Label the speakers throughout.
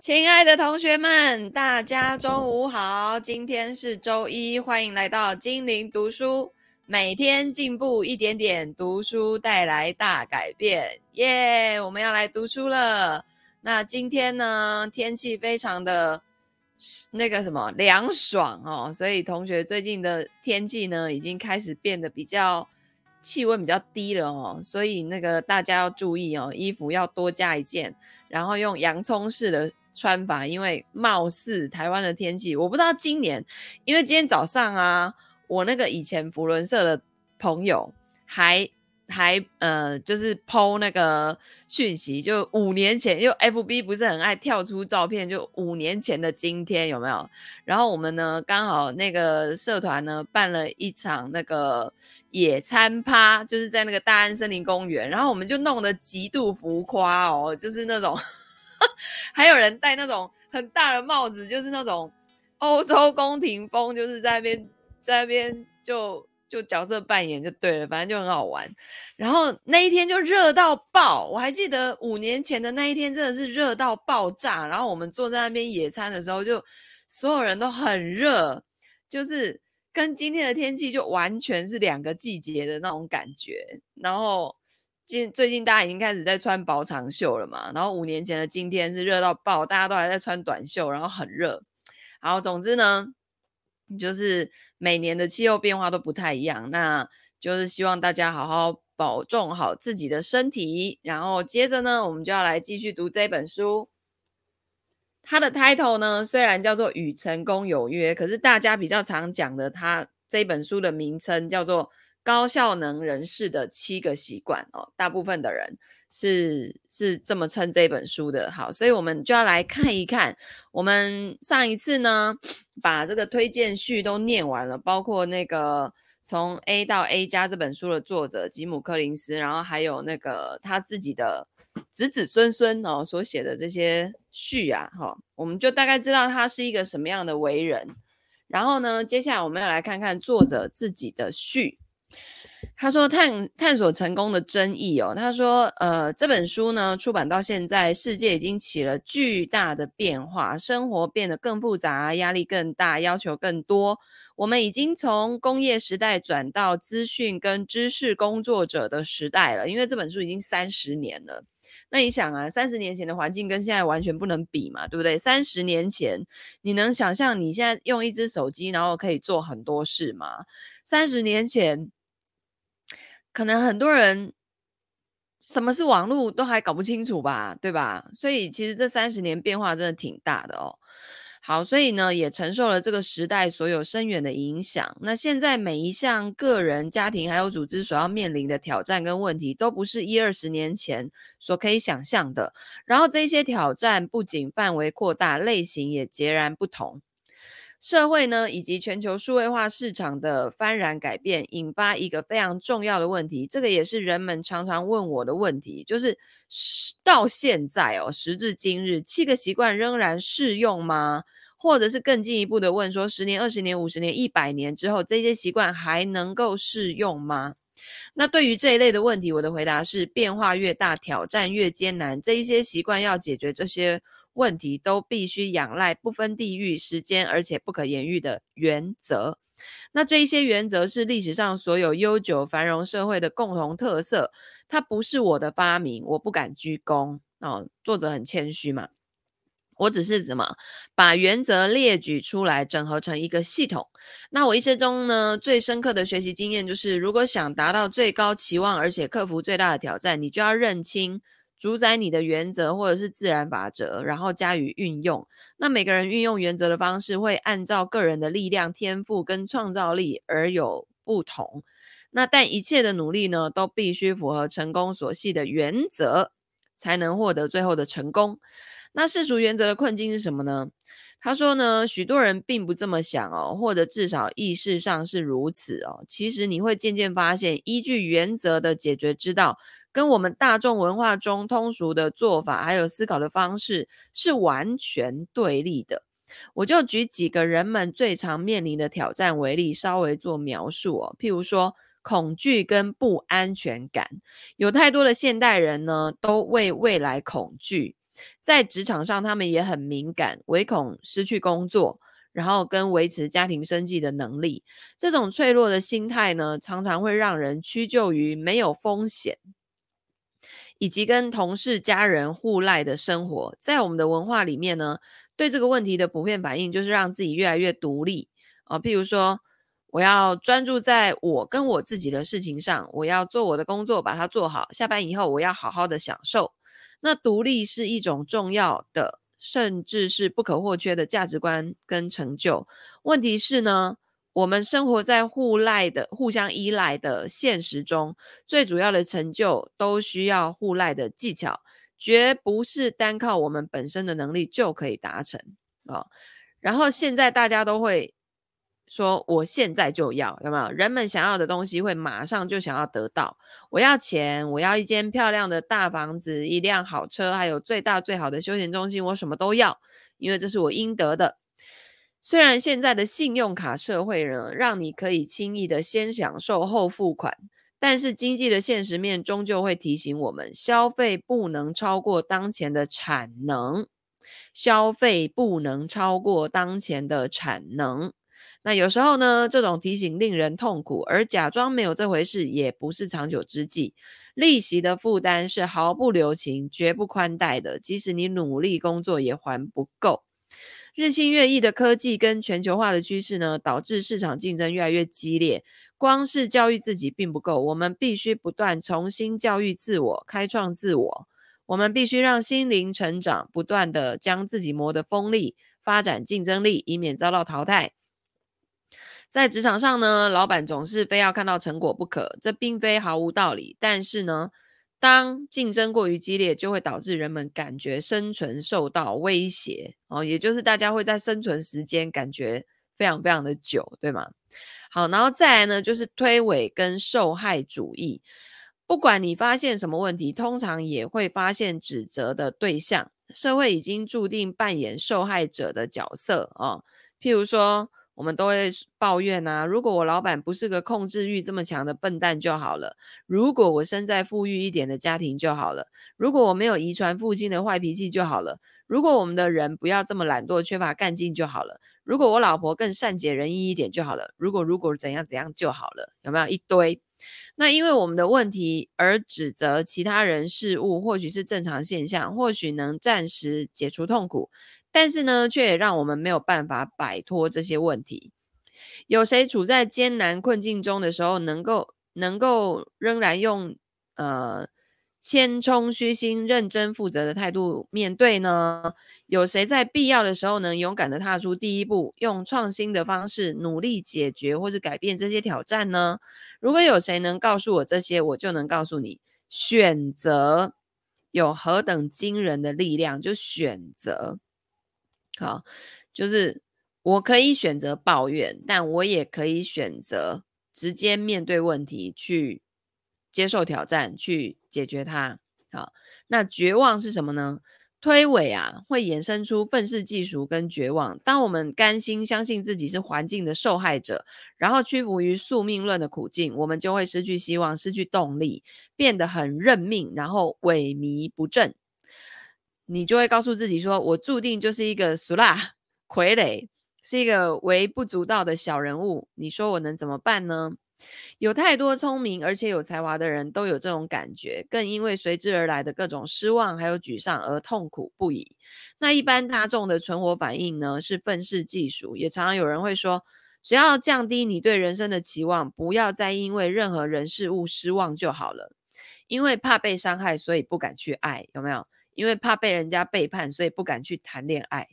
Speaker 1: 亲爱的同学们，大家中午好！今天是周一，欢迎来到精灵读书，每天进步一点点，读书带来大改变，耶！我们要来读书了。那今天呢，天气非常的那个什么凉爽哦，所以同学最近的天气呢，已经开始变得比较气温比较低了哦，所以那个大家要注意哦，衣服要多加一件，然后用洋葱式的。穿法，因为貌似台湾的天气，我不知道今年，因为今天早上啊，我那个以前福伦社的朋友还还呃，就是 po 那个讯息，就五年前，就 FB 不是很爱跳出照片，就五年前的今天有没有？然后我们呢，刚好那个社团呢办了一场那个野餐趴，就是在那个大安森林公园，然后我们就弄得极度浮夸哦，就是那种。还有人戴那种很大的帽子，就是那种欧洲宫廷风，就是在那边在那边就就角色扮演就对了，反正就很好玩。然后那一天就热到爆，我还记得五年前的那一天真的是热到爆炸。然后我们坐在那边野餐的时候，就所有人都很热，就是跟今天的天气就完全是两个季节的那种感觉。然后。近最近大家已经开始在穿薄长袖了嘛，然后五年前的今天是热到爆，大家都还在穿短袖，然后很热。好，总之呢，就是每年的气候变化都不太一样，那就是希望大家好好保重好自己的身体。然后接着呢，我们就要来继续读这本书。它的 title 呢，虽然叫做《与成功有约》，可是大家比较常讲的，它这本书的名称叫做。高效能人士的七个习惯哦，大部分的人是是这么称这本书的。好，所以我们就要来看一看。我们上一次呢，把这个推荐序都念完了，包括那个从 A 到 A 加这本书的作者吉姆柯林斯，然后还有那个他自己的子子孙孙哦所写的这些序啊，哈，我们就大概知道他是一个什么样的为人。然后呢，接下来我们要来看看作者自己的序。他说探探索成功的争议哦。他说，呃，这本书呢出版到现在，世界已经起了巨大的变化，生活变得更复杂，压力更大，要求更多。我们已经从工业时代转到资讯跟知识工作者的时代了。因为这本书已经三十年了，那你想啊，三十年前的环境跟现在完全不能比嘛，对不对？三十年前，你能想象你现在用一只手机，然后可以做很多事吗？三十年前。可能很多人什么是网络都还搞不清楚吧，对吧？所以其实这三十年变化真的挺大的哦。好，所以呢也承受了这个时代所有深远的影响。那现在每一项个人、家庭还有组织所要面临的挑战跟问题，都不是一二十年前所可以想象的。然后这些挑战不仅范围扩大，类型也截然不同。社会呢，以及全球数位化市场的幡然改变，引发一个非常重要的问题。这个也是人们常常问我的问题，就是到现在哦，时至今日，七个习惯仍然适用吗？或者是更进一步的问说，十年、二十年、五十年、一百年之后，这些习惯还能够适用吗？那对于这一类的问题，我的回答是：变化越大，挑战越艰难。这一些习惯要解决这些。问题都必须仰赖不分地域、时间，而且不可言喻的原则。那这一些原则是历史上所有悠久繁荣社会的共同特色。它不是我的发明，我不敢居功哦。作者很谦虚嘛，我只是什么把原则列举出来，整合成一个系统。那我一生中呢，最深刻的学习经验就是，如果想达到最高期望，而且克服最大的挑战，你就要认清。主宰你的原则或者是自然法则，然后加以运用。那每个人运用原则的方式会按照个人的力量、天赋跟创造力而有不同。那但一切的努力呢，都必须符合成功所系的原则，才能获得最后的成功。那世俗原则的困境是什么呢？他说呢，许多人并不这么想哦，或者至少意识上是如此哦。其实你会渐渐发现，依据原则的解决之道，跟我们大众文化中通俗的做法还有思考的方式是完全对立的。我就举几个人们最常面临的挑战为例，稍微做描述哦。譬如说，恐惧跟不安全感，有太多的现代人呢，都为未来恐惧。在职场上，他们也很敏感，唯恐失去工作，然后跟维持家庭生计的能力。这种脆弱的心态呢，常常会让人屈就于没有风险，以及跟同事、家人互赖的生活。在我们的文化里面呢，对这个问题的普遍反应就是让自己越来越独立啊，譬如说。我要专注在我跟我自己的事情上，我要做我的工作，把它做好。下班以后，我要好好的享受。那独立是一种重要的，甚至是不可或缺的价值观跟成就。问题是呢，我们生活在互赖的、互相依赖的现实中，最主要的成就都需要互赖的技巧，绝不是单靠我们本身的能力就可以达成啊。然后现在大家都会。说我现在就要，有没有？人们想要的东西会马上就想要得到。我要钱，我要一间漂亮的大房子，一辆好车，还有最大最好的休闲中心，我什么都要，因为这是我应得的。虽然现在的信用卡社会呢，让你可以轻易的先享受后付款，但是经济的现实面终究会提醒我们，消费不能超过当前的产能，消费不能超过当前的产能。那有时候呢，这种提醒令人痛苦，而假装没有这回事也不是长久之计。利息的负担是毫不留情、绝不宽待的，即使你努力工作也还不够。日新月异的科技跟全球化的趋势呢，导致市场竞争越来越激烈。光是教育自己并不够，我们必须不断重新教育自我，开创自我。我们必须让心灵成长，不断地将自己磨得锋利，发展竞争力，以免遭到淘汰。在职场上呢，老板总是非要看到成果不可，这并非毫无道理。但是呢，当竞争过于激烈，就会导致人们感觉生存受到威胁哦，也就是大家会在生存时间感觉非常非常的久，对吗？好，然后再来呢，就是推诿跟受害主义。不管你发现什么问题，通常也会发现指责的对象。社会已经注定扮演受害者的角色，哦，譬如说。我们都会抱怨呐，如果我老板不是个控制欲这么强的笨蛋就好了；如果我生在富裕一点的家庭就好了；如果我没有遗传父亲的坏脾气就好了；如果我们的人不要这么懒惰、缺乏干劲就好了；如果我老婆更善解人意一点就好了；如果如果怎样怎样就好了，有没有一堆？那因为我们的问题而指责其他人事物，或许是正常现象，或许能暂时解除痛苦。但是呢，却也让我们没有办法摆脱这些问题。有谁处在艰难困境中的时候，能够能够仍然用呃谦冲虚心、认真负责的态度面对呢？有谁在必要的时候能勇敢的踏出第一步，用创新的方式努力解决或是改变这些挑战呢？如果有谁能告诉我这些，我就能告诉你，选择有何等惊人的力量。就选择。好，就是我可以选择抱怨，但我也可以选择直接面对问题，去接受挑战，去解决它。好，那绝望是什么呢？推诿啊，会衍生出愤世嫉俗跟绝望。当我们甘心相信自己是环境的受害者，然后屈服于宿命论的苦境，我们就会失去希望，失去动力，变得很认命，然后萎靡不振。你就会告诉自己说：“我注定就是一个俗辣傀儡，是一个微不足道的小人物。”你说我能怎么办呢？有太多聪明而且有才华的人都有这种感觉，更因为随之而来的各种失望还有沮丧而痛苦不已。那一般大众的存活反应呢，是愤世嫉俗。也常常有人会说：“只要降低你对人生的期望，不要再因为任何人事物失望就好了。”因为怕被伤害，所以不敢去爱，有没有？因为怕被人家背叛，所以不敢去谈恋爱；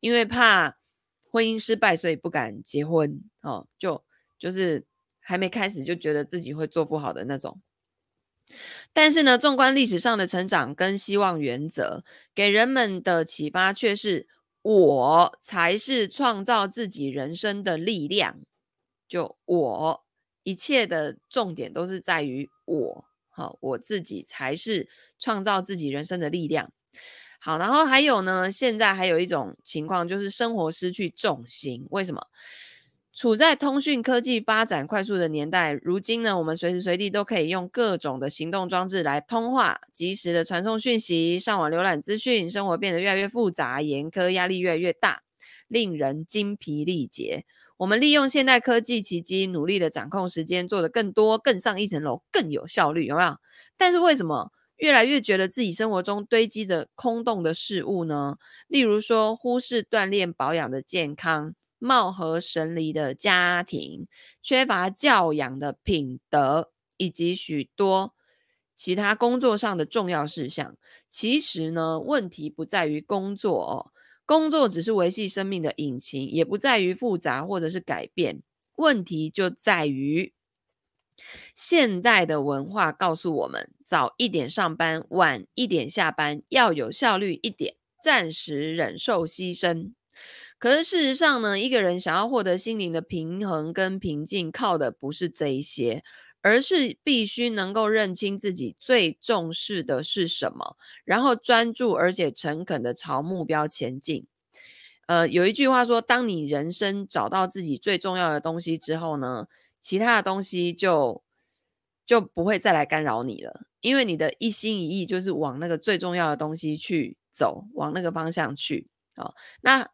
Speaker 1: 因为怕婚姻失败，所以不敢结婚。哦，就就是还没开始就觉得自己会做不好的那种。但是呢，纵观历史上的成长跟希望原则，给人们的启发却是：我才是创造自己人生的力量。就我，一切的重点都是在于我。我自己才是创造自己人生的力量。好，然后还有呢，现在还有一种情况，就是生活失去重心。为什么？处在通讯科技发展快速的年代，如今呢，我们随时随地都可以用各种的行动装置来通话、及时的传送讯息、上网浏览资讯，生活变得越来越复杂、严苛，压力越来越大，令人精疲力竭。我们利用现代科技奇迹，努力的掌控时间，做得更多、更上一层楼、更有效率，有没有？但是为什么越来越觉得自己生活中堆积着空洞的事物呢？例如说，忽视锻炼保养的健康。貌合神离的家庭，缺乏教养的品德，以及许多其他工作上的重要事项。其实呢，问题不在于工作哦，工作只是维系生命的引擎，也不在于复杂或者是改变。问题就在于现代的文化告诉我们：早一点上班，晚一点下班，要有效率一点，暂时忍受牺牲。可是事实上呢，一个人想要获得心灵的平衡跟平静，靠的不是这一些，而是必须能够认清自己最重视的是什么，然后专注而且诚恳的朝目标前进。呃，有一句话说，当你人生找到自己最重要的东西之后呢，其他的东西就就不会再来干扰你了，因为你的一心一意就是往那个最重要的东西去走，往那个方向去。哦，那。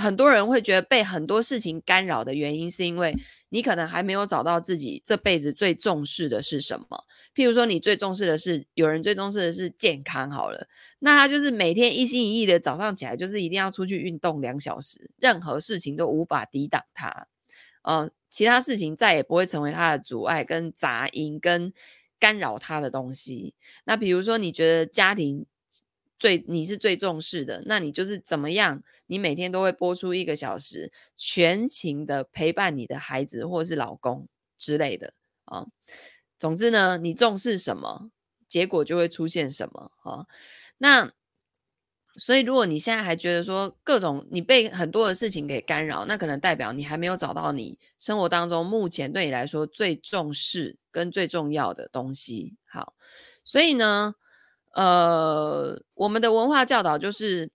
Speaker 1: 很多人会觉得被很多事情干扰的原因，是因为你可能还没有找到自己这辈子最重视的是什么。譬如说，你最重视的是，有人最重视的是健康，好了，那他就是每天一心一意的早上起来，就是一定要出去运动两小时，任何事情都无法抵挡他，呃，其他事情再也不会成为他的阻碍、跟杂音、跟干扰他的东西。那比如说，你觉得家庭。最你是最重视的，那你就是怎么样？你每天都会播出一个小时，全情的陪伴你的孩子或是老公之类的啊。总之呢，你重视什么，结果就会出现什么啊。那所以，如果你现在还觉得说各种你被很多的事情给干扰，那可能代表你还没有找到你生活当中目前对你来说最重视跟最重要的东西。好，所以呢。呃，我们的文化教导就是，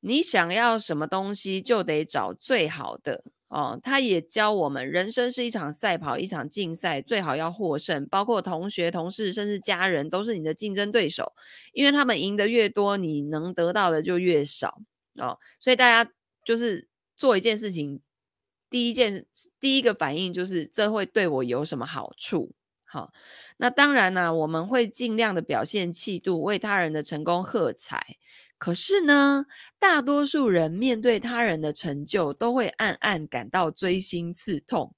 Speaker 1: 你想要什么东西就得找最好的哦。他也教我们，人生是一场赛跑，一场竞赛，最好要获胜。包括同学、同事，甚至家人，都是你的竞争对手，因为他们赢得越多，你能得到的就越少哦。所以大家就是做一件事情，第一件第一个反应就是，这会对我有什么好处？好，那当然呢、我们会尽量的表现气度，为他人的成功喝彩。可是呢，大多数人面对他人的成就，都会暗暗感到锥心刺痛。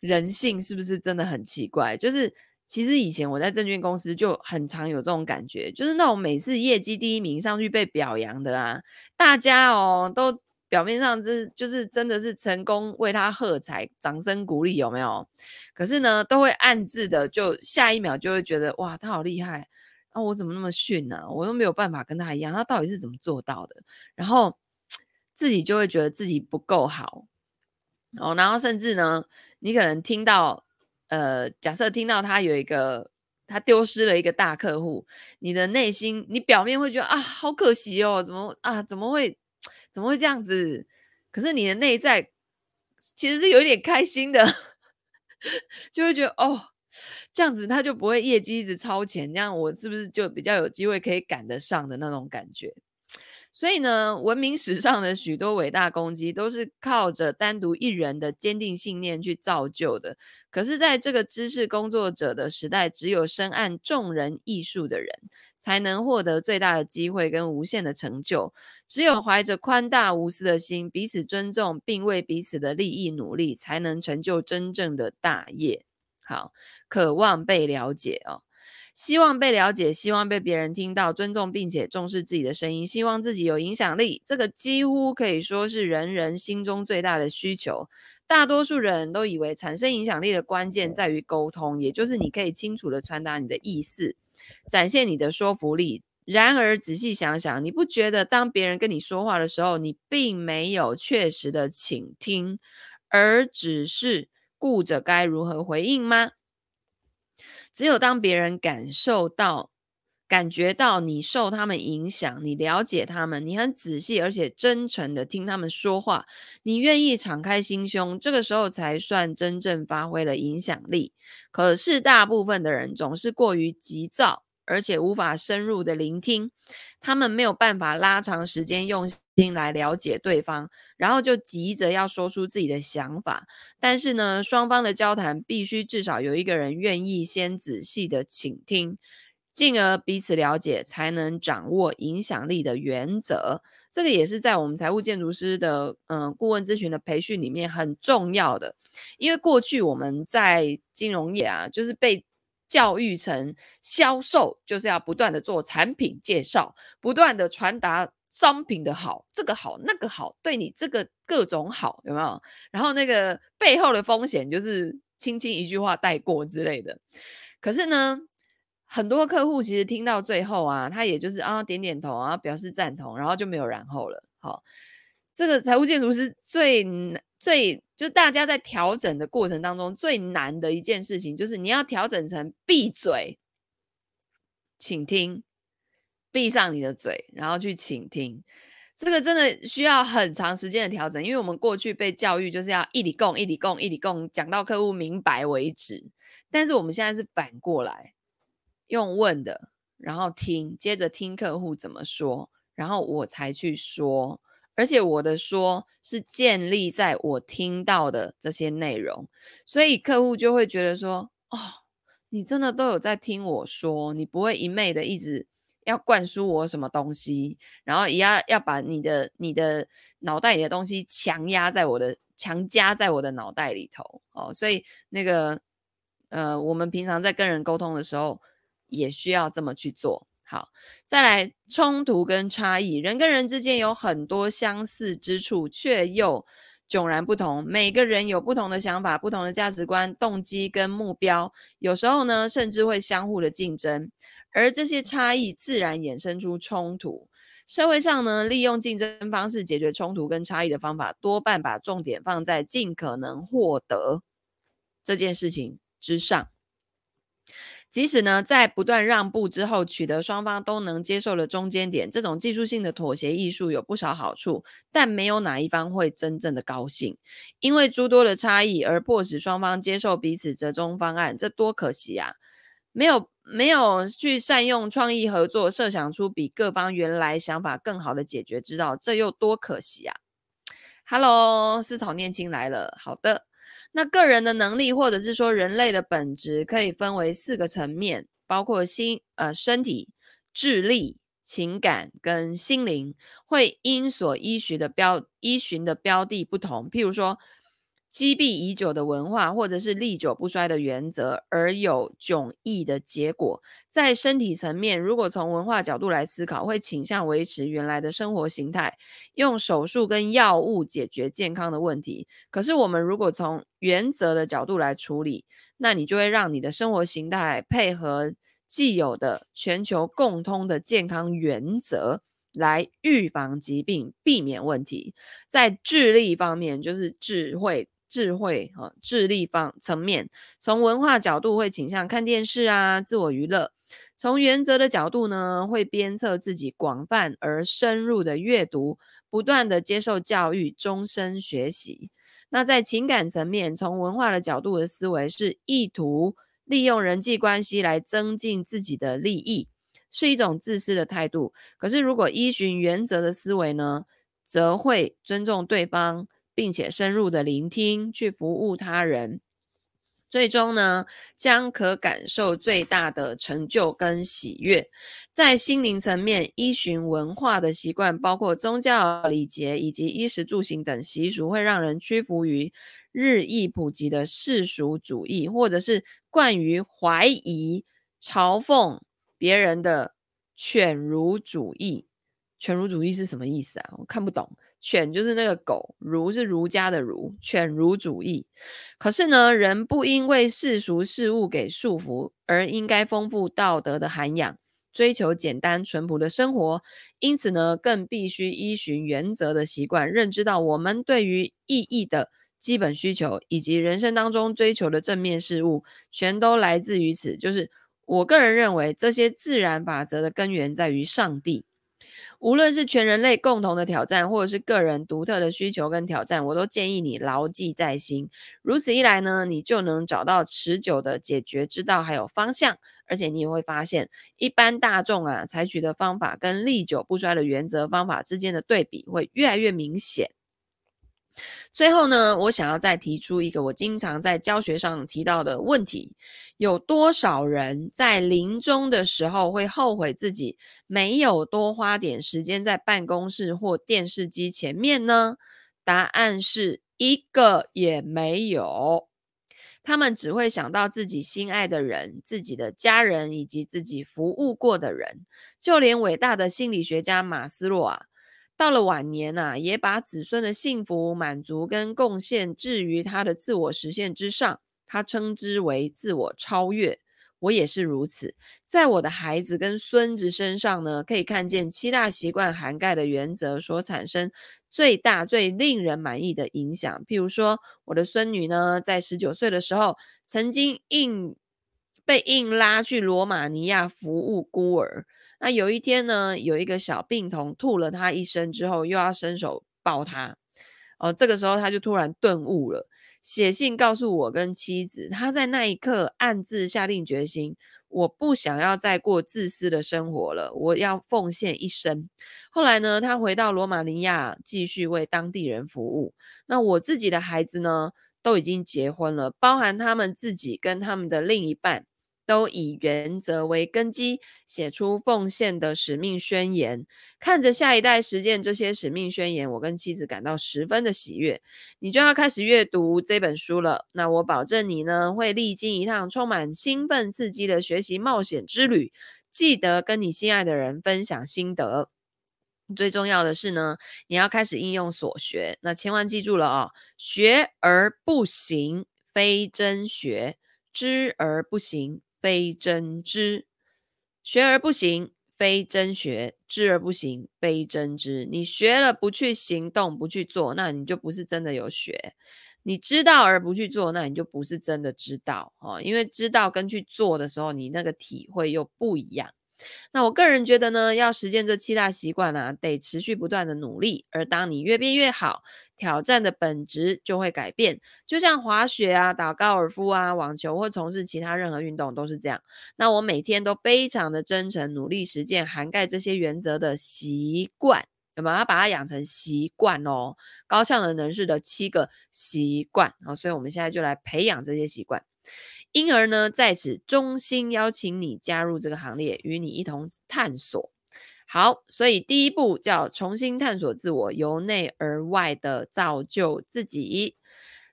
Speaker 1: 人性是不是真的很奇怪？就是其实以前我在证券公司就很常有这种感觉，就是那种每次业绩第一名上去被表扬的啊，大家哦都。表面上是就是真的是成功为他喝彩，掌声鼓励有没有？可是呢，都会暗自的就下一秒就会觉得哇，他好厉害啊！我怎么那么逊呢？我都没有办法跟他一样，他到底是怎么做到的？然后自己就会觉得自己不够好哦。然后甚至呢，你可能听到呃，假设听到他有一个他丢失了一个大客户，你的内心你表面会觉得啊，好可惜哦，怎么啊，怎么会？怎么会这样子？可是你的内在其实是有一点开心的，就会觉得哦，这样子他就不会业绩一直超前，这样我是不是就比较有机会可以赶得上的那种感觉？所以呢，文明史上的许多伟大功绩都是靠着单独一人的坚定信念去造就的。可是，在这个知识工作者的时代，只有深谙众人艺术的人，才能获得最大的机会跟无限的成就。只有怀着宽大无私的心，彼此尊重，并为彼此的利益努力，才能成就真正的大业。好，渴望被了解哦。希望被了解，希望被别人听到，尊重并且重视自己的声音，希望自己有影响力。这个几乎可以说是人人心中最大的需求。大多数人都以为产生影响力的关键在于沟通，也就是你可以清楚地传达你的意思，展现你的说服力。然而仔细想想，你不觉得当别人跟你说话的时候，你并没有确实的倾听，而只是顾着该如何回应吗？只有当别人感受到感觉到你受他们影响，你了解他们，你很仔细而且真诚的听他们说话，你愿意敞开心胸，这个时候才算真正发挥了影响力。可是大部分的人总是过于急躁，而且无法深入的聆听，他们没有办法拉长时间用心来了解对方，然后就急着要说出自己的想法。但是呢，双方的交谈必须至少有一个人愿意先仔细的倾听。进而彼此了解，才能掌握影响力的原则。这个也是在我们财务建筑师的嗯、顾问咨询的培训里面很重要的。因为过去我们在金融业啊，就是被教育成销售就是要不断的做产品介绍，不断的传达商品的好，这个好那个好，对你这个各种好，有没有？然后那个背后的风险就是轻轻一句话带过之类的。可是呢，很多客户其实听到最后啊，他也就是啊点点头啊表示赞同，然后就没有然后了。好，这个财务建筑师最最就大家在调整的过程当中最难的一件事情，就是你要调整成闭嘴，请听，闭上你的嘴，然后去倾听。这个真的需要很长时间的调整，因为我们过去被教育就是要一理共一理共一理共讲到客户明白为止，但是我们现在是反过来。用问的，然后听，接着听客户怎么说，然后我才去说，而且我的说是建立在我听到的这些内容，所以客户就会觉得说，哦，你真的都有在听我说，你不会一昧的一直要灌输我什么东西，然后也要要把你的你的脑袋里的东西强压在我的强加在我的脑袋里头，哦，所以那个呃，我们平常在跟人沟通的时候。也需要这么去做。好，再来冲突跟差异，人跟人之间有很多相似之处，却又迥然不同。每个人有不同的想法、不同的价值观、动机跟目标，有时候呢，甚至会相互的竞争，而这些差异自然衍生出冲突。社会上呢，利用竞争方式解决冲突跟差异的方法，多半把重点放在尽可能获得这件事情之上。即使呢，在不断让步之后，取得双方都能接受的中间点，这种技术性的妥协艺术有不少好处，但没有哪一方会真正的高兴，因为诸多的差异而迫使双方接受彼此折中方案，这多可惜啊！没有没有去善用创意合作，设想出比各方原来想法更好的解决之道，这又多可惜啊！Hello，思草念青来了，好的。那个人的能力，或者是说人类的本质，可以分为四个层面，包括心、呃身体、智力、情感跟心灵，会因所依循的标依循的标的不同，譬如说。积弊已久的文化，或者是历久不衰的原则，而有迥异的结果。在身体层面，如果从文化角度来思考，会倾向维持原来的生活形态，用手术跟药物解决健康的问题。可是，我们如果从原则的角度来处理，那你就会让你的生活形态配合既有的全球共通的健康原则，来预防疾病，避免问题。在智力方面，就是智慧。智慧和智力方层面，从文化角度会倾向看电视啊，自我娱乐；从原则的角度呢，会鞭策自己广泛而深入的阅读，不断的接受教育，终身学习。那在情感层面，从文化的角度的思维是意图利用人际关系来增进自己的利益，是一种自私的态度。可是如果依循原则的思维呢，则会尊重对方。并且深入的聆听，去服务他人，最终呢，将可感受最大的成就跟喜悦。在心灵层面，依循文化的习惯，包括宗教礼节以及衣食住行等习俗，会让人屈服于日益普及的世俗主义，或者是惯于怀疑、嘲讽别人的犬儒主义。犬儒主义是什么意思啊？我看不懂。犬就是那个狗，儒是儒家的儒，犬儒主义。可是呢，人不因为世俗事物给束缚，而应该丰富道德的涵养，追求简单淳朴的生活。因此呢，更必须依循原则的习惯，认知到我们对于意义的基本需求，以及人生当中追求的正面事物，全都来自于此，就是我个人认为，这些自然法则的根源在于上帝。无论是全人类共同的挑战，或者是个人独特的需求跟挑战，我都建议你牢记在心。如此一来呢，你就能找到持久的解决之道，还有方向。而且你也会发现，一般大众啊采取的方法跟历久不衰的原则方法之间的对比会越来越明显。最后呢，我想要再提出一个我经常在教学上提到的问题：有多少人在临终的时候会后悔自己没有多花点时间在办公室或电视机前面呢？答案是一个也没有。他们只会想到自己心爱的人、自己的家人以及自己服务过的人。就连伟大的心理学家马斯洛啊。到了晚年啊，也把子孙的幸福、满足跟贡献置于他的自我实现之上，他称之为自我超越。我也是如此，在我的孩子跟孙子身上呢，可以看见七大习惯涵盖的原则所产生最大、最令人满意的影响。譬如说，我的孙女呢，在十九岁的时候，曾经硬被硬拉去罗马尼亚服务孤儿。那有一天呢，有一个小病童吐了他一身之后，又要伸手抱他，哦，这个时候他就突然顿悟了，写信告诉我跟妻子，他在那一刻暗自下定决心，我不想要再过自私的生活了，我要奉献一生。后来呢，他回到罗马尼亚继续为当地人服务。那我自己的孩子呢，都已经结婚了，包含他们自己跟他们的另一半。都以原则为根基，写出奉献的使命宣言。看着下一代实践这些使命宣言，我跟妻子感到十分的喜悦。你就要开始阅读这本书了。那我保证你呢，会历经一趟充满兴奋刺激的学习冒险之旅。记得跟你心爱的人分享心得。最重要的是呢，你要开始应用所学。那千万记住了哦，学而不行，非真学；知而不行。非真知，学而不行，非真学；知而不行，非真知。你学了不去行动，不去做，那你就不是真的有学。你知道而不去做，那你就不是真的知道哦。因为知道跟去做的时候，你那个体会又不一样。那我个人觉得呢，要实践这七大习惯啊，得持续不断的努力。而当你越变越好，挑战的本质就会改变。就像滑雪啊、打高尔夫啊、网球或从事其他任何运动都是这样。那我每天都非常的真诚，努力实践涵盖这些原则的习惯，有没有？要把它养成习惯哦。高效能人士的七个习惯啊，所以我们现在就来培养这些习惯。因而呢，在此衷心邀请你加入这个行列，与你一同探索。好，所以第一步叫重新探索自我，由内而外的造就自己。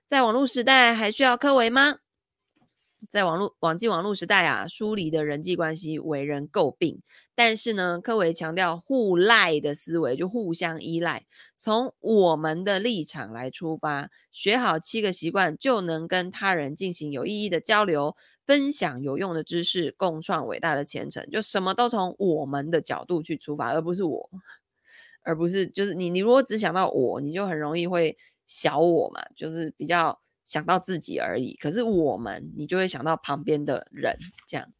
Speaker 1: 在网络时代，还需要科维吗？在网络网际网络时代啊，疏离的人际关系为人诟病。但是呢，柯维强调互赖的思维，就互相依赖。从我们的立场来出发，学好七个习惯，就能跟他人进行有意义的交流，分享有用的知识，共创伟大的前程。就什么都从我们的角度去出发，而不是我，而不是就是你。你如果只想到我，你就很容易会小我嘛，就是比较。想到自己而已，可是我们，你就会想到旁边的人，这样。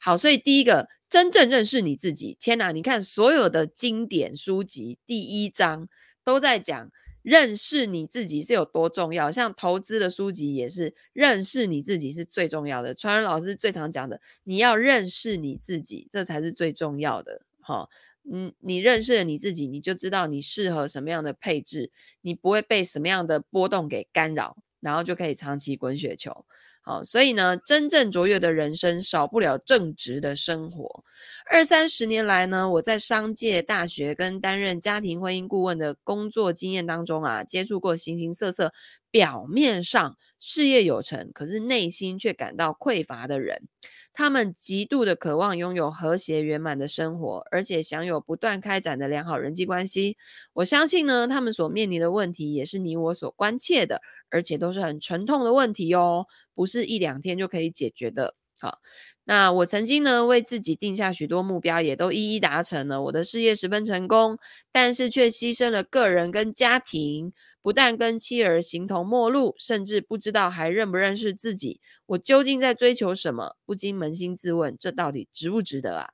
Speaker 1: 好，所以第一个，真正认识你自己。天哪，你看所有的经典书籍，第一章都在讲认识你自己是有多重要。像投资的书籍也是，认识你自己是最重要的。传人老师最常讲的，你要认识你自己，这才是最重要的。哈，嗯，你认识了你自己，你就知道你适合什么样的配置，你不会被什么样的波动给干扰。然后就可以长期滚雪球，好，所以呢，真正卓越的人生少不了正直的生活。二三十年来呢，我在商界、大学跟担任家庭婚姻顾问的工作经验当中啊，接触过形形色色，表面上事业有成，可是内心却感到匮乏的人。他们极度的渴望拥有和谐圆满的生活，而且享有不断开展的良好人际关系。我相信呢，他们所面临的问题也是你我所关切的，而且都是很沉痛的问题哦，不是一两天就可以解决的。好，那我曾经呢为自己定下许多目标，也都一一达成了。我的事业十分成功，但是却牺牲了个人跟家庭，不但跟妻儿形同陌路，甚至不知道还认不认识自己。我究竟在追求什么？不禁扪心自问，这到底值不值得啊？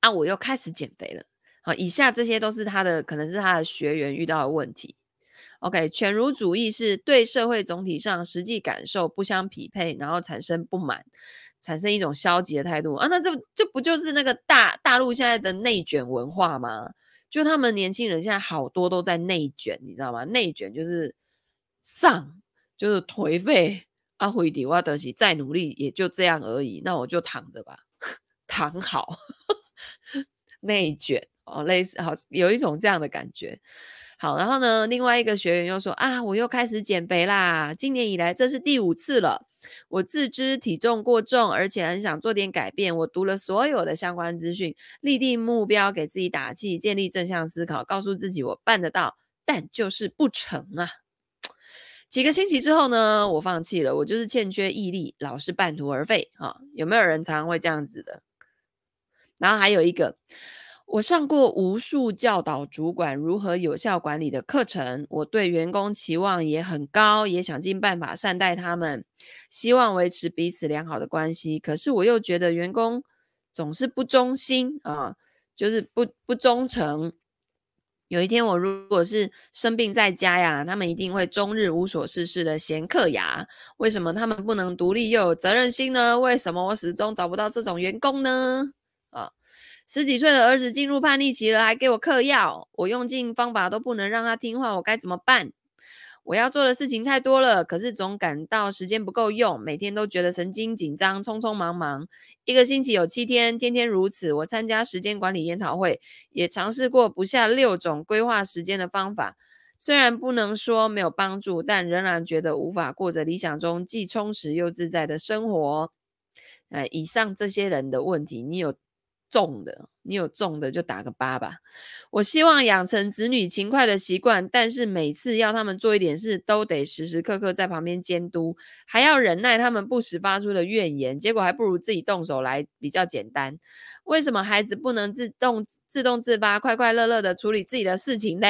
Speaker 1: 啊，我又开始减肥了。好，以下这些都是他的，可能是他的学员遇到的问题。OK，犬儒主义是对社会总体上实际感受不相匹配，然后产生不满，产生一种消极的态度啊。那这这不就是那个大大陆现在的内卷文化吗？就他们年轻人现在好多都在内卷，你知道吗？内卷就是丧，就是颓废啊，回底我得起再努力也就这样而已，那我就躺着吧，躺好，内卷哦，类似好有一种这样的感觉。好，然后呢，另外一个学员又说啊，我又开始减肥啦，今年以来这是第五次了。我自知体重过重，而且很想做点改变。我读了所有的相关资讯，立定目标，给自己打气，建立正向思考，告诉自己我办得到，但就是不成啊。几个星期之后呢，我放弃了，我就是欠缺毅力，老是半途而废啊。有没有人常常会这样子的？然后还有一个。我上过无数教导主管如何有效管理的课程，我对员工期望也很高，也想尽办法善待他们，希望维持彼此良好的关系。可是我又觉得员工总是不忠心啊，就是不不忠诚。有一天我如果是生病在家呀，他们一定会终日无所事事的闲嗑牙。为什么他们不能独立又有责任心呢？为什么我始终找不到这种员工呢？啊？十几岁的儿子进入叛逆期了，还给我嗑药，我用尽方法都不能让他听话，我该怎么办？我要做的事情太多了，可是总感到时间不够用，每天都觉得神经紧张，匆匆忙忙。一个星期有七天，天天如此。我参加时间管理研讨会，也尝试过不下六种规划时间的方法，虽然不能说没有帮助，但仍然觉得无法过着理想中既充实又自在的生活。呃，以上这些人的问题，你有？重的，你有重的就打个八吧。我希望养成子女勤快的习惯，但是每次要他们做一点事，都得时时刻刻在旁边监督，还要忍耐他们不时发出的怨言，结果还不如自己动手来比较简单。为什么孩子不能自动自动自发、快快乐乐的处理自己的事情呢？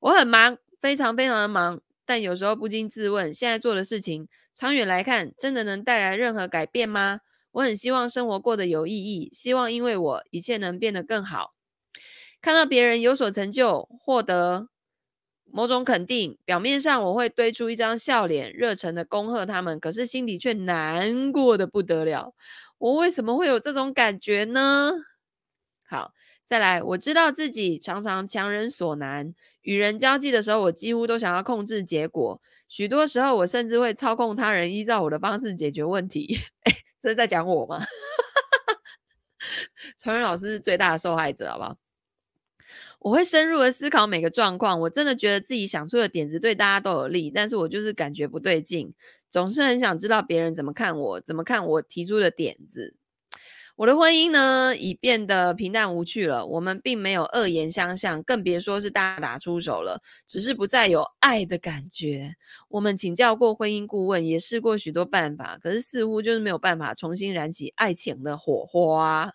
Speaker 1: 我很忙，非常非常的忙，但有时候不禁自问：现在做的事情，长远来看，真的能带来任何改变吗？我很希望生活过得有意义，希望因为我一切能变得更好。看到别人有所成就，获得某种肯定，表面上我会堆出一张笑脸，热忱的恭贺他们，可是心里却难过的不得了。我为什么会有这种感觉呢？好，再来，我知道自己常常强人所难，与人交际的时候，我几乎都想要控制结果，许多时候我甚至会操控他人，依照我的方式解决问题。这是在讲我吗？崇仁老师是最大的受害者，好不好？我会深入的思考每个状况，我真的觉得自己想出的点子对大家都有利，但是我就是感觉不对劲，总是很想知道别人怎么看我，怎么看我提出的点子。我的婚姻呢，已变得平淡无趣了。我们并没有恶言相向，更别说是大打出手了。只是不再有爱的感觉。我们请教过婚姻顾问，也试过许多办法，可是似乎就是没有办法重新燃起爱情的火花。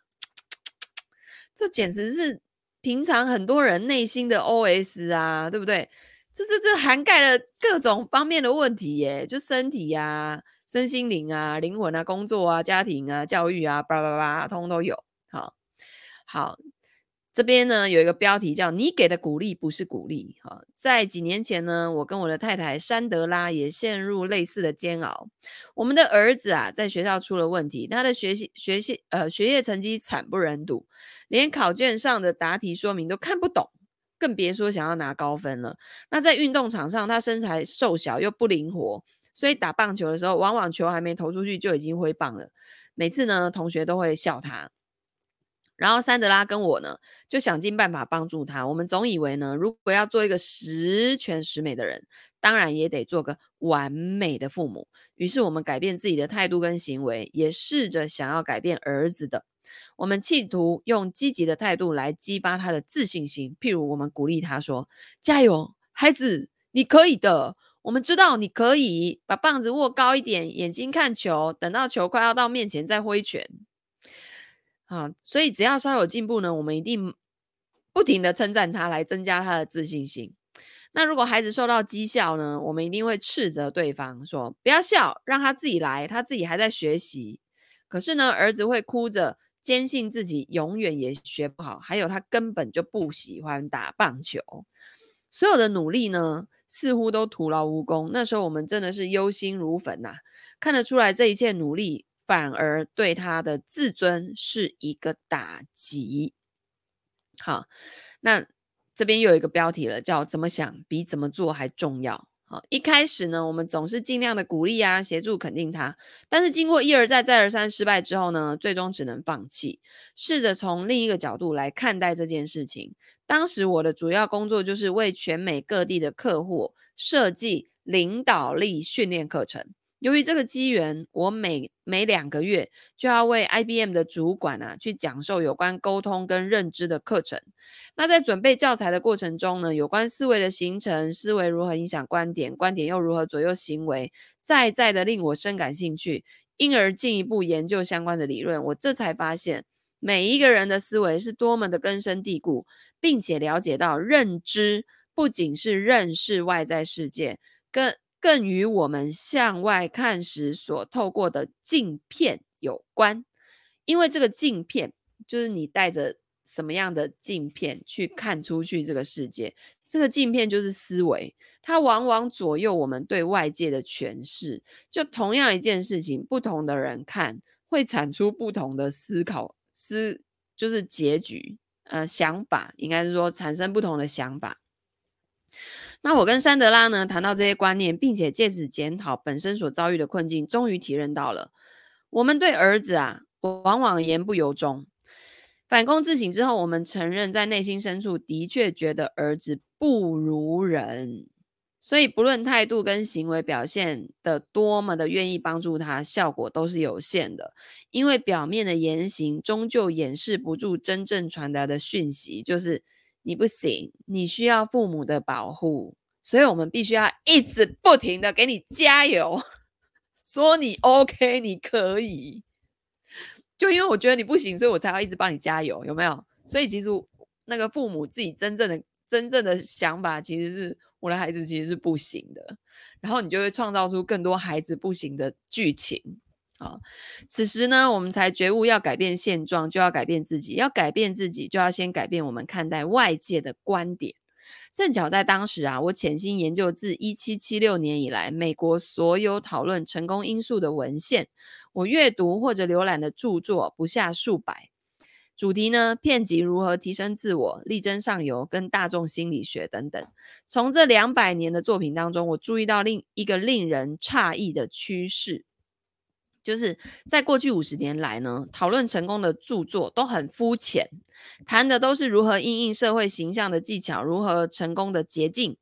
Speaker 1: 这简直是平常很多人内心的 OS 啊，对不对？这这这涵盖了各种方面的问题耶，就身体呀、身心灵啊，灵魂啊，工作啊，家庭啊，教育啊，叭叭叭，通通都有。好，好，这边呢有一个标题叫“你给的鼓励不是鼓励”。哈，在几年前呢，我跟我的太太珊德拉也陷入类似的煎熬。我们的儿子啊，在学校出了问题，他的学习学习呃学业成绩惨不忍睹，连考卷上的答题说明都看不懂，更别说想要拿高分了。那在运动场上，他身材瘦小又不灵活。所以打棒球的时候，往往球还没投出去就已经挥棒了。每次呢，同学都会笑他。然后桑德拉跟我呢，就想尽办法帮助他。我们总以为呢，如果要做一个十全十美的人，当然也得做个完美的父母。于是我们改变自己的态度跟行为，也试着想要改变儿子的。我们企图用积极的态度来激发他的自信心。譬如，我们鼓励他说：“加油，孩子，你可以的。”我们知道你可以把棒子握高一点，眼睛看球，等到球快要到面前再挥拳。啊，所以只要稍有进步呢，我们一定不停的称赞他，来增加他的自信心。那如果孩子受到讥笑呢，我们一定会斥责对方说：“不要笑，让他自己来，他自己还在学习。”可是呢，儿子会哭着坚信自己永远也学不好，还有他根本就不喜欢打棒球。所有的努力呢，似乎都徒劳无功。那时候我们真的是忧心如焚呐，看得出来这一切努力反而对他的自尊是一个打击。好，那。这边又有一个标题了，叫“怎么想比怎么做还重要”。好，一开始呢，我们总是尽量的鼓励啊，协助肯定他。但是经过一而再、再而三失败之后呢，最终只能放弃，试着从另一个角度来看待这件事情。当时我的主要工作就是为全美各地的客户设计领导力训练课程。由于这个机缘，我每每两个月就要为 IBM 的主管啊去讲授有关沟通跟认知的课程。那在准备教材的过程中呢，有关思维的形成、思维如何影响观点、观点又如何左右行为，再再的令我深感兴趣，因而进一步研究相关的理论。我这才发现，每一个人的思维是多么的根深蒂固，并且了解到认知不仅是认识外在世界，跟更与我们向外看时所透过的镜片有关，因为这个镜片就是你带着什么样的镜片去看出去这个世界，这个镜片就是思维，它往往左右我们对外界的诠释。就同样一件事情，不同的人看会产出不同的思考思，就是结局，呃，想法应该是说产生不同的想法。那我跟珊德拉呢谈到这些观念，并且借此检讨本身所遭遇的困境，终于体认到了，我们对儿子啊，往往言不由衷。反躬自省之后，我们承认在内心深处的确觉得儿子不如人，所以不论态度跟行为表现的多么的愿意帮助他，效果都是有限的，因为表面的言行终究掩饰不住真正传达的讯息，就是。你不行，你需要父母的保护，所以我们必须要一直不停的给你加油，说你 OK，你可以。就因为我觉得你不行，所以我才要一直帮你加油，有没有？所以其实那个父母自己真正的真正的想法，其实是我的孩子其实是不行的，然后你就会创造出更多孩子不行的剧情。好，此时呢，我们才觉悟，要改变现状，就要改变自己；要改变自己，就要先改变我们看待外界的观点。正巧在当时啊，我潜心研究自一七七六年以来美国所有讨论成功因素的文献，我阅读或者浏览的著作不下数百，主题呢，遍及如何提升自我、力争上游、跟大众心理学等等。从这两百年的作品当中，我注意到另一个令人诧异的趋势。就是在过去五十年来呢，讨论成功的著作都很肤浅，谈的都是如何因应社会形象的技巧，如何成功的捷径，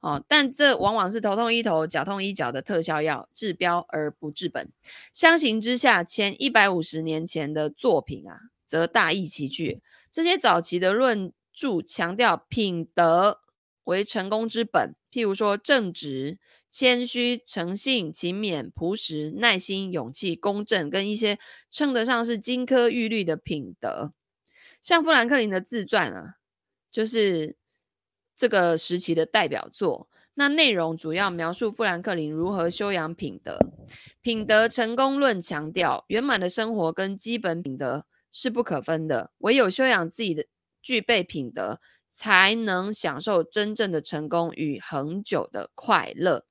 Speaker 1: 哦，但这往往是头痛医头，脚痛医脚的特效药，治标而不治本。相形之下，前一百五十年前的作品啊，则大异其趣。这些早期的论著强调品德为成功之本，譬如说正直。谦虚、诚信、勤勉、朴实、耐心、勇气、公正，跟一些称得上是金科玉律的品德，像富兰克林的自传啊，就是这个时期的代表作。那内容主要描述富兰克林如何修养品德。品德成功论强调，圆满的生活跟基本品德是不可分的，唯有修养自己的具备品德，才能享受真正的成功与恒久的快乐。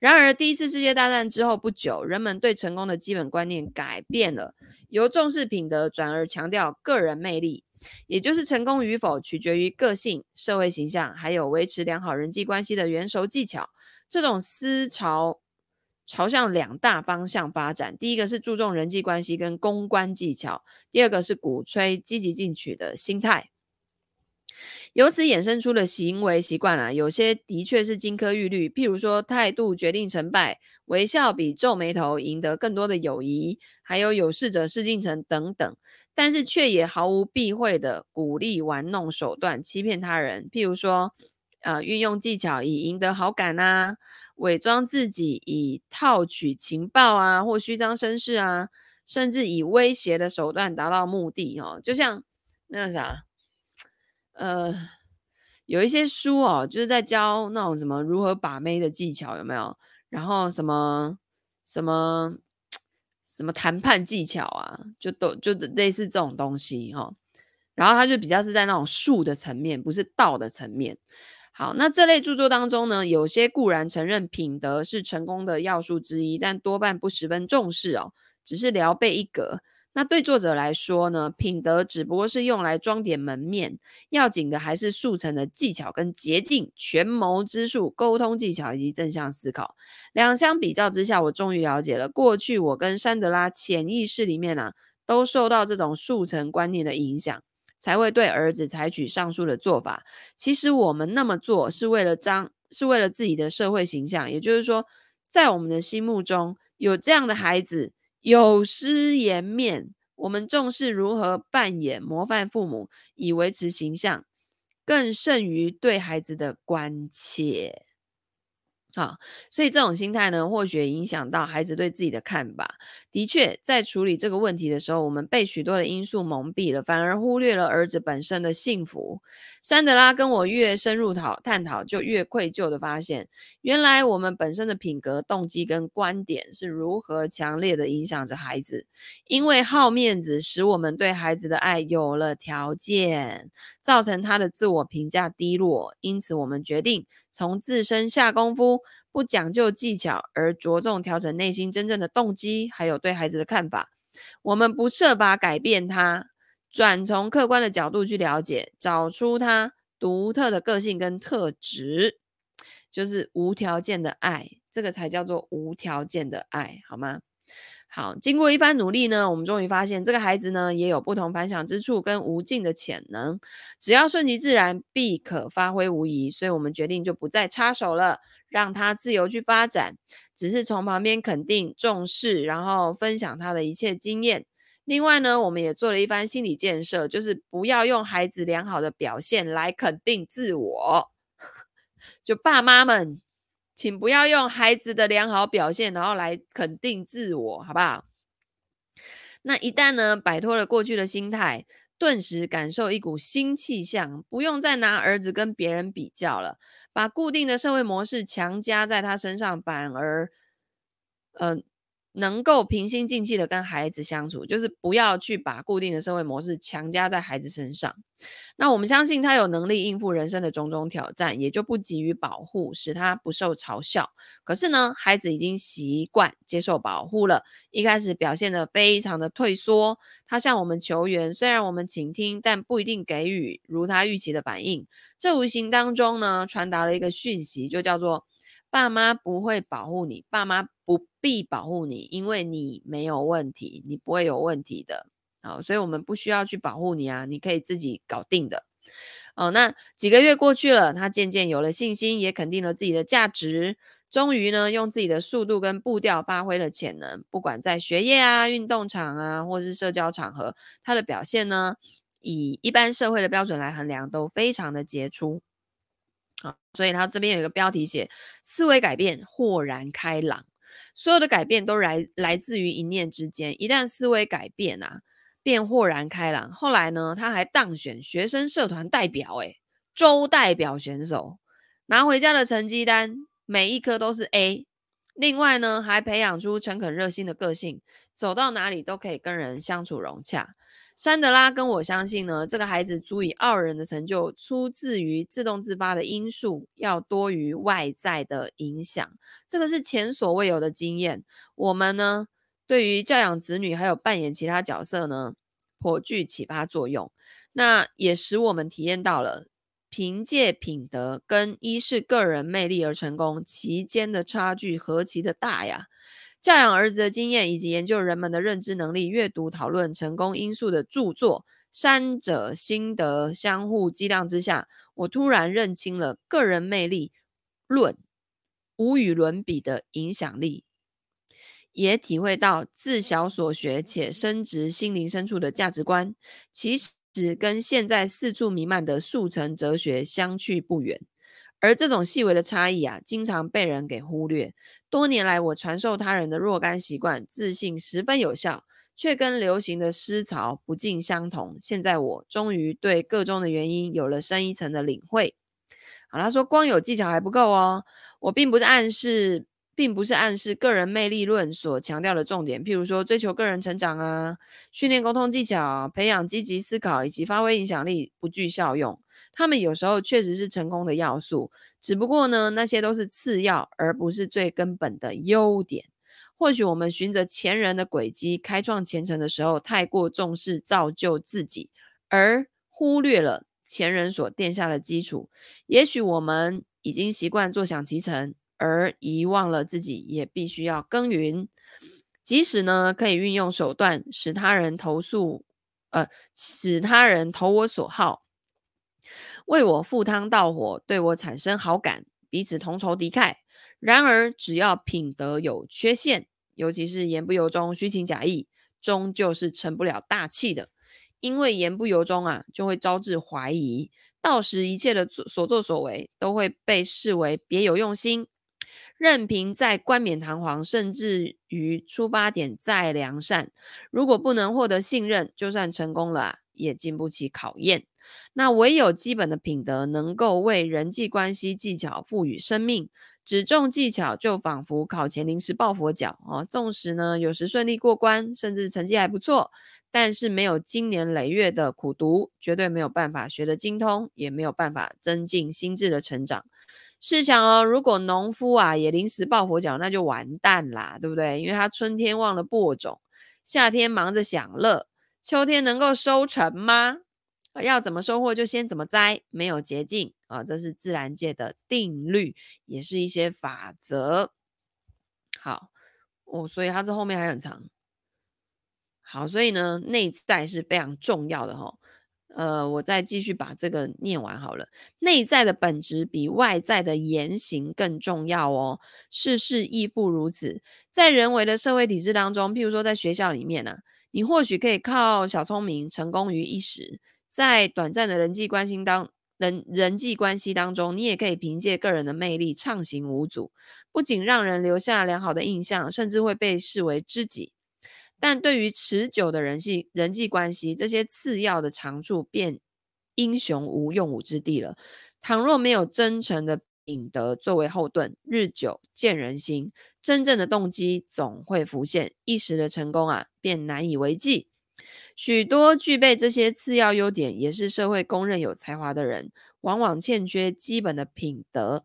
Speaker 1: 然而，第一次世界大战之后不久，人们对成功的基本观念改变了，由重视品德转而强调个人魅力，也就是成功与否取决于个性、社会形象，还有维持良好人际关系的元熟技巧。这种思潮朝向两大方向发展：第一个是注重人际关系跟公关技巧；第二个是鼓吹积极进取的心态。由此衍生出的行为习惯啊，有些的确是金科玉律，譬如说态度决定成败，微笑比皱眉头赢得更多的友谊，还有有事者事竟成等等，但是却也毫无避讳的鼓励玩弄手段，欺骗他人。譬如说，呃运用技巧以赢得好感啊，伪装自己以套取情报啊，或虚张声势啊，甚至以威胁的手段达到目的哦。就像那个啥，呃，有一些书哦，就是在教那种什么如何把妹的技巧，有没有？然后什么什么什么谈判技巧啊，就都就类似这种东西哈、哦。然后他就比较是在那种术的层面，不是道的层面。好，那这类著作当中呢，有些固然承认品德是成功的要素之一，但多半不十分重视哦，只是聊备一格。那对作者来说呢，品德只不过是用来装点门面，要紧的还是速成的技巧跟捷径、权谋之术、沟通技巧以及正向思考。两相比较之下，我终于了解了，过去我跟珊德拉潜意识里面啊，都受到这种速成观念的影响。才会对儿子采取上述的做法。其实我们那么做是为了彰，是为了自己的社会形象。也就是说，在我们的心目中，有这样的孩子，有失颜面。我们重视如何扮演模范父母，以维持形象，更甚于对孩子的关切。好，所以这种心态呢，或许影响到孩子对自己的看法。的确，在处理这个问题的时候，我们被许多的因素蒙蔽了，反而忽略了儿子本身的幸福。珊德拉跟我越深入讨探讨，就越愧疚地发现，原来我们本身的品格、动机跟观点是如何强烈地影响着孩子。因为好面子，使我们对孩子的爱有了条件，造成他的自我评价低落。因此，我们决定。从自身下功夫，不讲究技巧，而着重调整内心真正的动机，还有对孩子的看法。我们不设法改变他，转从客观的角度去了解，找出他独特的个性跟特质，就是无条件的爱，这个才叫做无条件的爱，好吗？好，经过一番努力呢，我们终于发现这个孩子呢也有不同凡响之处跟无尽的潜能，只要顺其自然，必可发挥无疑。所以我们决定就不再插手了，让他自由去发展，只是从旁边肯定、重视，然后分享他的一切经验。另外呢，我们也做了一番心理建设，就是不要用孩子良好的表现来肯定自我，就爸妈们。请不要用孩子的良好表现，然后来肯定自我，好不好？那一旦呢，摆脱了过去的心态，顿时感受一股新气象，不用再拿儿子跟别人比较了，把固定的社会模式强加在他身上，反而，嗯、能够平心静气的跟孩子相处，就是不要去把固定的社会模式强加在孩子身上。那我们相信他有能力应付人生的种种挑战，也就不急于保护，使他不受嘲笑。可是呢，孩子已经习惯接受保护了，一开始表现得非常的退缩。他向我们求援，虽然我们倾听，但不一定给予如他预期的反应。这无形当中呢，传达了一个讯息，就叫做。爸妈不会保护你，爸妈不必保护你，因为你没有问题，你不会有问题的。好，所以我们不需要去保护你啊，你可以自己搞定的。哦，那几个月过去了，他渐渐有了信心，也肯定了自己的价值，终于呢，用自己的速度跟步调发挥了潜能。不管在学业啊、运动场啊，或是社交场合，他的表现呢，以一般社会的标准来衡量，都非常的杰出。所以他这边有一个标题写“思维改变，豁然开朗”。所有的改变都来来自于一念之间。一旦思维改变啊，便豁然开朗。后来呢，他还当选学生社团代表，诶，州代表选手，拿回家的成绩单每一科都是 A。另外呢，还培养出诚恳热心的个性，走到哪里都可以跟人相处融洽。珊德拉跟我相信呢，这个孩子足以傲人的成就，出自于自动自发的因素，要多于外在的影响。这个是前所未有的经验。我们呢，对于教养子女还有扮演其他角色呢，颇具启发作用。那也使我们体验到了，凭借品德跟一是个人魅力而成功，其间的差距何其的大呀！教养儿子的经验，以及研究人们的认知能力、阅读讨论成功因素的著作，三者心得相互激荡之下，我突然认清了个人魅力论无与伦比的影响力，也体会到自小所学且深植心灵深处的价值观，其实跟现在四处弥漫的速成哲学相去不远。而这种细微的差异啊，经常被人给忽略。多年来，我传授他人的若干习惯，自信十分有效，却跟流行的思潮不尽相同。现在我终于对各中的原因有了深一层的领会。好，他说光有技巧还不够哦，我并不是暗示。并不是暗示个人魅力论所强调的重点，譬如说追求个人成长啊，训练沟通技巧，培养积极思考以及发挥影响力不具效用。他们有时候确实是成功的要素，只不过呢，那些都是次要，而不是最根本的优点。或许我们循着前人的轨迹开创前程的时候，太过重视造就自己，而忽略了前人所奠下的基础。也许我们已经习惯坐享其成。而遗忘了自己也必须要耕耘，即使呢可以运用手段使他人投诉，呃，使他人投我所好，为我赴汤蹈火，对我产生好感，彼此同仇敌忾。然而，只要品德有缺陷，尤其是言不由衷、虚情假意，终究是成不了大器的。因为言不由衷啊，就会招致怀疑，到时一切的所作所为都会被视为别有用心。任凭再冠冕堂皇，甚至于出发点再良善，如果不能获得信任，就算成功了，也经不起考验。那唯有基本的品德，能够为人际关系技巧赋予生命。只重技巧，就仿佛考前临时抱佛脚哦。纵使呢，有时顺利过关，甚至成绩还不错，但是没有经年累月的苦读，绝对没有办法学得精通，也没有办法增进心智的成长。试想哦，如果农夫啊也临时抱佛脚，那就完蛋啦，对不对？因为他春天忘了播种，夏天忙着享乐，秋天能够收成吗？要怎么收获就先怎么栽，没有捷径啊，这是自然界的定律，也是一些法则。好，哦，所以它这后面还很长。好，所以呢，内在是非常重要的哈、哦。呃，我再继续把这个念完好了。内在的本质比外在的言行更重要哦，事事亦不如此。在人为的社会体制当中，譬如说在学校里面呢、啊，你或许可以靠小聪明成功于一时，在短暂的人际关系当人人际关系当中，你也可以凭借个人的魅力畅行无阻，不仅让人留下良好的印象，甚至会被视为知己。但对于持久的人际人际关系，这些次要的长处便英雄无用武之地了。倘若没有真诚的品德作为后盾，日久见人心，真正的动机总会浮现，一时的成功啊，便难以为继。许多具备这些次要优点，也是社会公认有才华的人，往往欠缺基本的品德。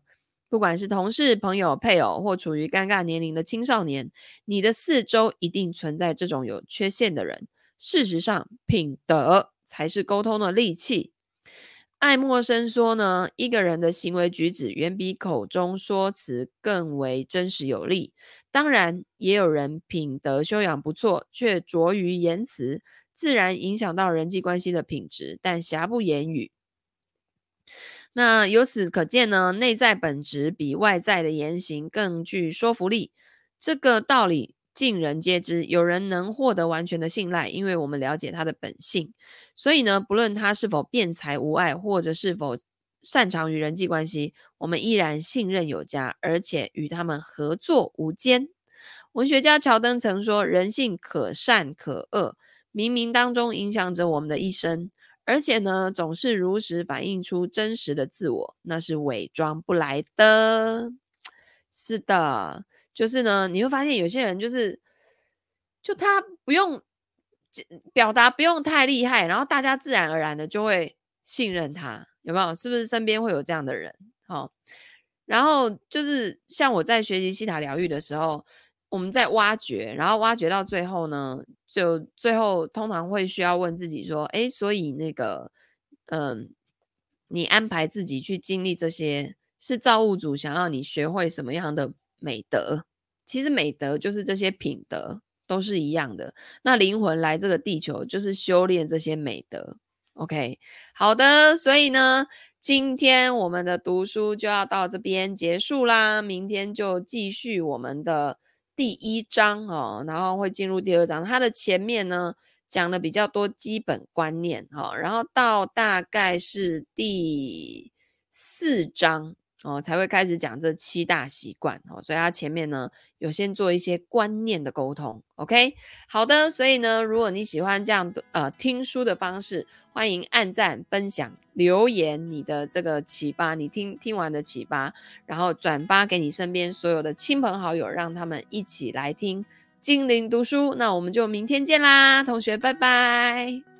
Speaker 1: 不管是同事、朋友、配偶，或处于尴尬年龄的青少年，你的四周一定存在这种有缺陷的人。事实上，品德才是沟通的利器。爱默生说呢，一个人的行为举止远比口中说辞更为真实有力。当然，也有人品德修养不错，却拙于言辞，自然影响到人际关系的品质，但瑕不掩瑜。那由此可见呢，内在本质比外在的言行更具说服力。这个道理尽人皆知。有人能获得完全的信赖，因为我们了解他的本性。所以呢，不论他是否辩才无碍，或者是否擅长于人际关系，我们依然信任有加，而且与他们合作无间。文学家乔登曾说：“人性可善可恶，冥冥当中影响着我们的一生。”而且呢，总是如实反映出真实的自我，那是伪装不来的。是的，就是呢，你会发现有些人就是，就他不用表达，不用太厉害，然后大家自然而然的就会信任他，有没有？是不是身边会有这样的人？好，然后就是像我在学习西塔疗愈的时候。我们在挖掘，然后挖掘到最后呢，就最后通常会需要问自己说：诶，所以那个，嗯，你安排自己去经历这些，是造物主想要你学会什么样的美德？其实美德就是这些品德，都是一样的。那灵魂来这个地球，就是修炼这些美德。OK，好的，所以呢，今天我们的读书就要到这边结束啦，明天就继续我们的。第一章哦，然后会进入第二章。它的前面呢，讲的比较多基本观念哈，然后到大概是第四章哦，才会开始讲这七大习惯哦。所以他前面呢有先做一些观念的沟通。OK，好的。所以呢，如果你喜欢这样的呃听书的方式，欢迎按赞、分享、留言你的这个启发，你听听完的启发，然后转发给你身边所有的亲朋好友，让他们一起来听精灵读书。那我们就明天见啦，同学，拜拜。